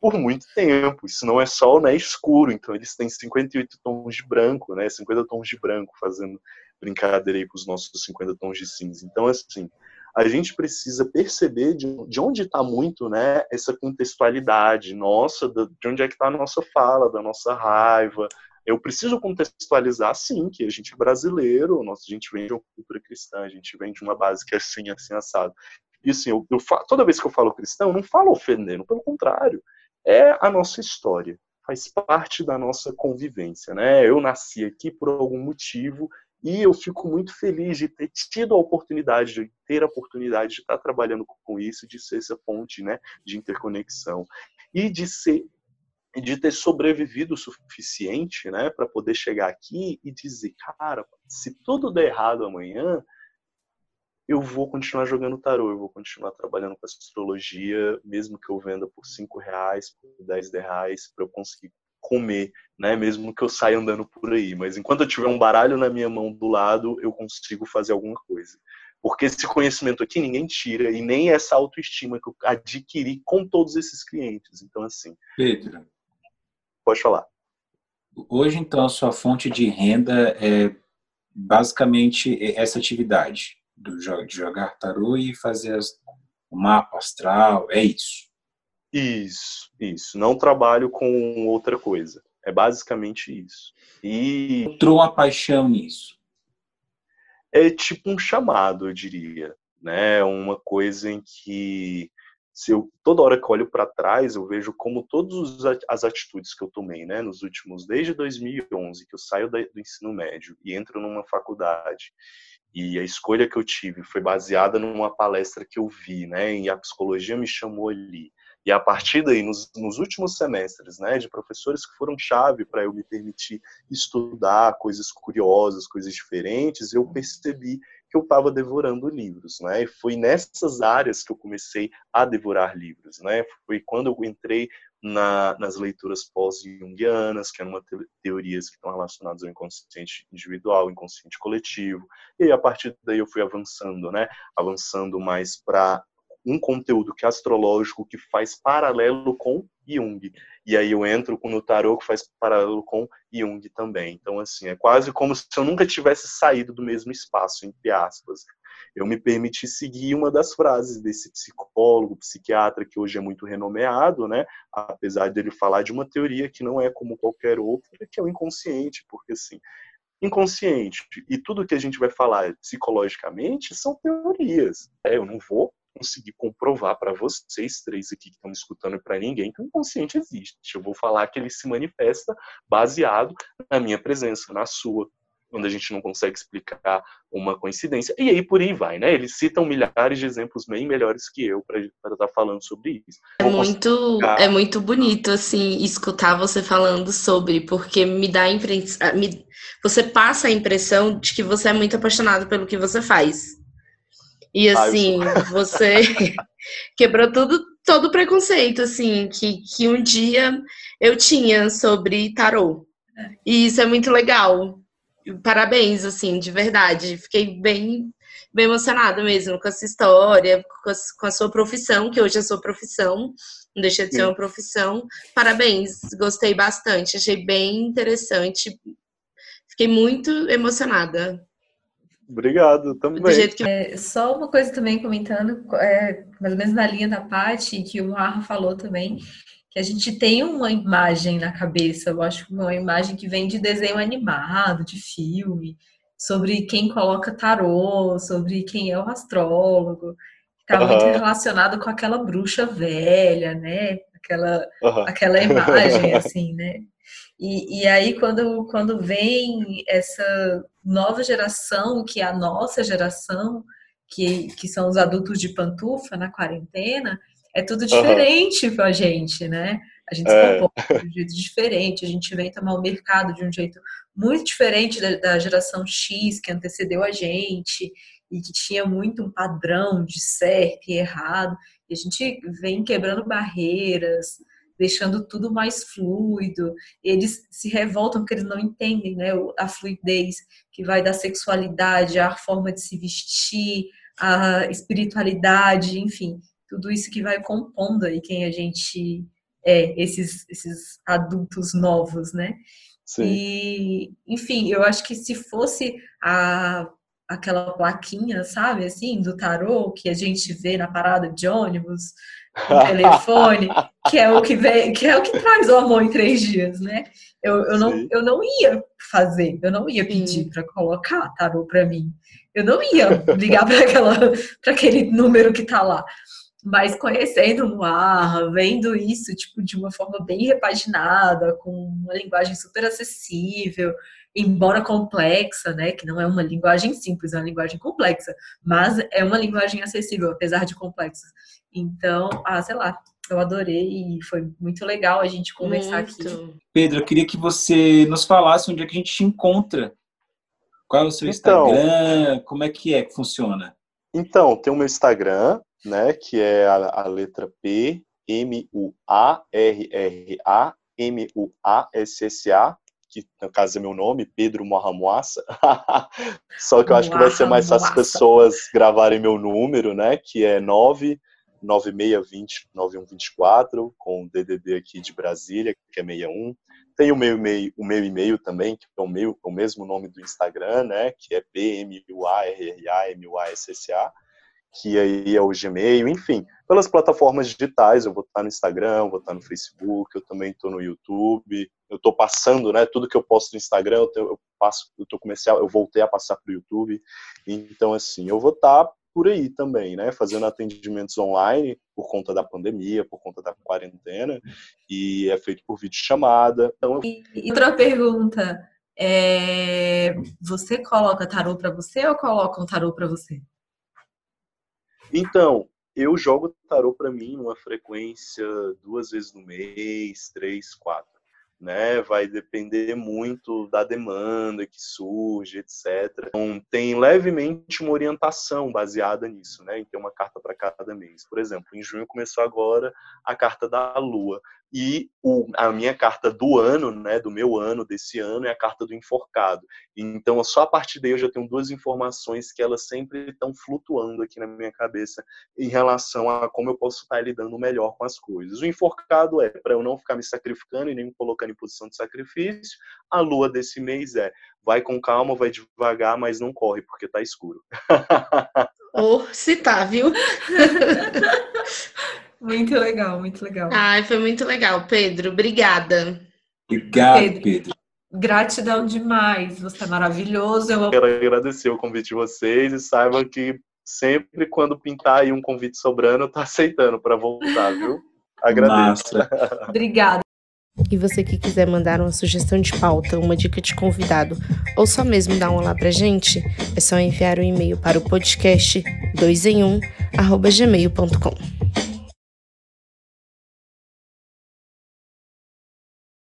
por muito tempo. Isso não é sol, né? É escuro. Então eles têm 58 tons de branco, né? 50 tons de branco, fazendo brincadeira aí com os nossos 50 tons de cinza. Então, assim, a gente precisa perceber de, de onde está muito né, essa contextualidade nossa, de onde é que está a nossa fala, da nossa raiva. Eu preciso contextualizar, sim, que a gente é brasileiro, nossa, a gente vem de uma cultura cristã, a gente vem de uma base que é assim, assim, assado. E assim, eu, eu toda vez que eu falo cristão, eu não falo ofendendo, pelo contrário, é a nossa história faz parte da nossa convivência, né? Eu nasci aqui por algum motivo e eu fico muito feliz de ter tido a oportunidade, de ter a oportunidade de estar trabalhando com isso, de ser essa ponte né, de interconexão. E de ser de ter sobrevivido o suficiente né, para poder chegar aqui e dizer, cara, se tudo der errado amanhã, eu vou continuar jogando tarô, eu vou continuar trabalhando com astrologia, mesmo que eu venda por 5 reais, por 10 reais, para eu conseguir comer, né? Mesmo que eu saia andando por aí. Mas enquanto eu tiver um baralho na minha mão do lado, eu consigo fazer alguma coisa. Porque esse conhecimento aqui ninguém tira e nem essa autoestima que eu adquiri com todos esses clientes. Então, assim. Pedro. Pode falar. Hoje, então, a sua fonte de renda é basicamente essa atividade de jogar tarô e fazer o mapa astral, é isso. Isso, isso. Não trabalho com outra coisa. É basicamente isso. E entrou uma paixão nisso. É tipo um chamado, eu diria, né? Uma coisa em que se eu toda hora que olho para trás, eu vejo como todas as atitudes que eu tomei, né, nos últimos desde 2011, que eu saio do ensino médio e entro numa faculdade. E a escolha que eu tive foi baseada numa palestra que eu vi, né, e a psicologia me chamou ali. E a partir daí, nos, nos últimos semestres, né, de professores que foram chave para eu me permitir estudar coisas curiosas, coisas diferentes, eu percebi que eu estava devorando livros, né? E foi nessas áreas que eu comecei a devorar livros, né? Foi quando eu entrei na, nas leituras pós-jungianas, que eram te teorias que estão relacionadas ao inconsciente individual, inconsciente coletivo, e aí, a partir daí eu fui avançando, né? Avançando mais para um conteúdo que é astrológico que faz paralelo com Jung. E aí eu entro no tarô que faz paralelo com Jung também. Então, assim, é quase como se eu nunca tivesse saído do mesmo espaço, entre aspas. Eu me permiti seguir uma das frases desse psicólogo, psiquiatra, que hoje é muito renomeado, né? Apesar dele falar de uma teoria que não é como qualquer outra, que é o inconsciente, porque, assim, inconsciente e tudo que a gente vai falar psicologicamente são teorias. É, eu não vou conseguir comprovar para vocês três aqui que estão me escutando e para ninguém que o inconsciente existe. Eu vou falar que ele se manifesta baseado na minha presença, na sua. quando a gente não consegue explicar uma coincidência. E aí por aí vai, né? Eles citam milhares de exemplos bem melhores que eu para estar tá falando sobre isso. É muito, é muito bonito, assim, escutar você falando sobre, porque me dá a impressão. Você passa a impressão de que você é muito apaixonado pelo que você faz. E assim, *laughs* você *laughs* quebrou tudo, todo o preconceito, assim, que, que um dia eu tinha sobre tarô. E isso é muito legal. Parabéns, assim, de verdade. Fiquei bem, bem emocionada mesmo com essa história, com a, com a sua profissão, que hoje é sua profissão, não deixa de ser uma profissão. Parabéns, gostei bastante, achei bem interessante. Fiquei muito emocionada. Obrigado, também. Que... É, só uma coisa também comentando, é, mais ou menos na linha da parte que o Marra falou também, que a gente tem uma imagem na cabeça, eu acho uma imagem que vem de desenho animado, de filme, sobre quem coloca tarô, sobre quem é o astrólogo, está uhum. muito relacionado com aquela bruxa velha, né? Aquela, uhum. aquela imagem, assim, né? E, e aí, quando, quando vem essa nova geração, que é a nossa geração, que, que são os adultos de pantufa na quarentena, é tudo diferente uhum. a gente, né? A gente é. se comporta de um jeito diferente, a gente vem tomar o mercado de um jeito muito diferente da, da, geração X que antecedeu a gente e que tinha muito um padrão de certo e errado. E a gente vem quebrando barreiras, deixando tudo mais fluido. Eles se revoltam porque eles não entendem né, a fluidez que vai da sexualidade, a forma de se vestir, a espiritualidade, enfim tudo isso que vai compondo aí quem a gente é, esses, esses adultos novos, né? Sim. E, enfim, eu acho que se fosse a, aquela plaquinha, sabe, assim, do tarô que a gente vê na parada de ônibus, no *laughs* telefone, que é o que vem, que é o que traz o amor em três dias, né? Eu, eu, não, eu não ia fazer, eu não ia pedir para colocar tarô para mim. Eu não ia ligar para aquele número que tá lá mas conhecendo o Moar, vendo isso tipo de uma forma bem repaginada, com uma linguagem super acessível, embora complexa, né, que não é uma linguagem simples, é uma linguagem complexa, mas é uma linguagem acessível, apesar de complexa. Então, ah, sei lá, eu adorei e foi muito legal a gente conversar muito. aqui. Pedro, eu queria que você nos falasse onde é que a gente te encontra. Qual é o seu então, Instagram? Como é que é que funciona? Então, tem o meu Instagram, né, que é a, a letra P, M-U-A-R-R-A, M-U-A-S-S-A, que no caso é meu nome, Pedro Mohamuassa. *laughs* Só que eu acho que vai ser mais fácil as pessoas gravarem meu número, né, que é 99620 9124, com o DDD aqui de Brasília, que é 61. Tem o meu e-mail, o meu e-mail também, que é o, meu, o mesmo nome do Instagram, né, que é P M U A R R A M U A S S A que aí é o Gmail, enfim, pelas plataformas digitais, eu vou estar no Instagram, vou estar no Facebook, eu também estou no YouTube, eu estou passando, né, tudo que eu posto no Instagram, eu, eu passo, eu tô comercial, eu voltei a passar para o YouTube, então assim, eu vou estar por aí também, né, fazendo atendimentos online por conta da pandemia, por conta da quarentena, e é feito por videochamada. Então, e, outra pergunta, é, você coloca tarô para você ou coloca um tarô para você? Então, eu jogo tarô para mim numa frequência duas vezes no mês, três, quatro. Né? Vai depender muito da demanda que surge, etc. Então, tem levemente uma orientação baseada nisso, né? Em ter uma carta para cada mês. Por exemplo, em junho começou agora a carta da Lua e o, a minha carta do ano, né, do meu ano, desse ano, é a carta do enforcado. Então, só a partir daí eu já tenho duas informações que elas sempre estão flutuando aqui na minha cabeça em relação a como eu posso estar lidando melhor com as coisas. O enforcado é para eu não ficar me sacrificando e nem me colocando em posição de sacrifício. A lua desse mês é vai com calma, vai devagar, mas não corre porque tá escuro. *laughs* Ou oh, se tá, viu? *laughs* Muito legal, muito legal. Ai, foi muito legal, Pedro. Obrigada. Obrigado, Pedro. Pedro. Gratidão demais. Você é maravilhoso. Eu quero agradecer o convite de vocês e saiba que sempre quando pintar aí um convite sobrando, eu tô aceitando para voltar, viu? *laughs* Agradeço. Obrigada. E você que quiser mandar uma sugestão de pauta, uma dica de convidado, ou só mesmo dar um olá pra gente, é só enviar um e-mail para o podcast 2 em 1 gmail.com.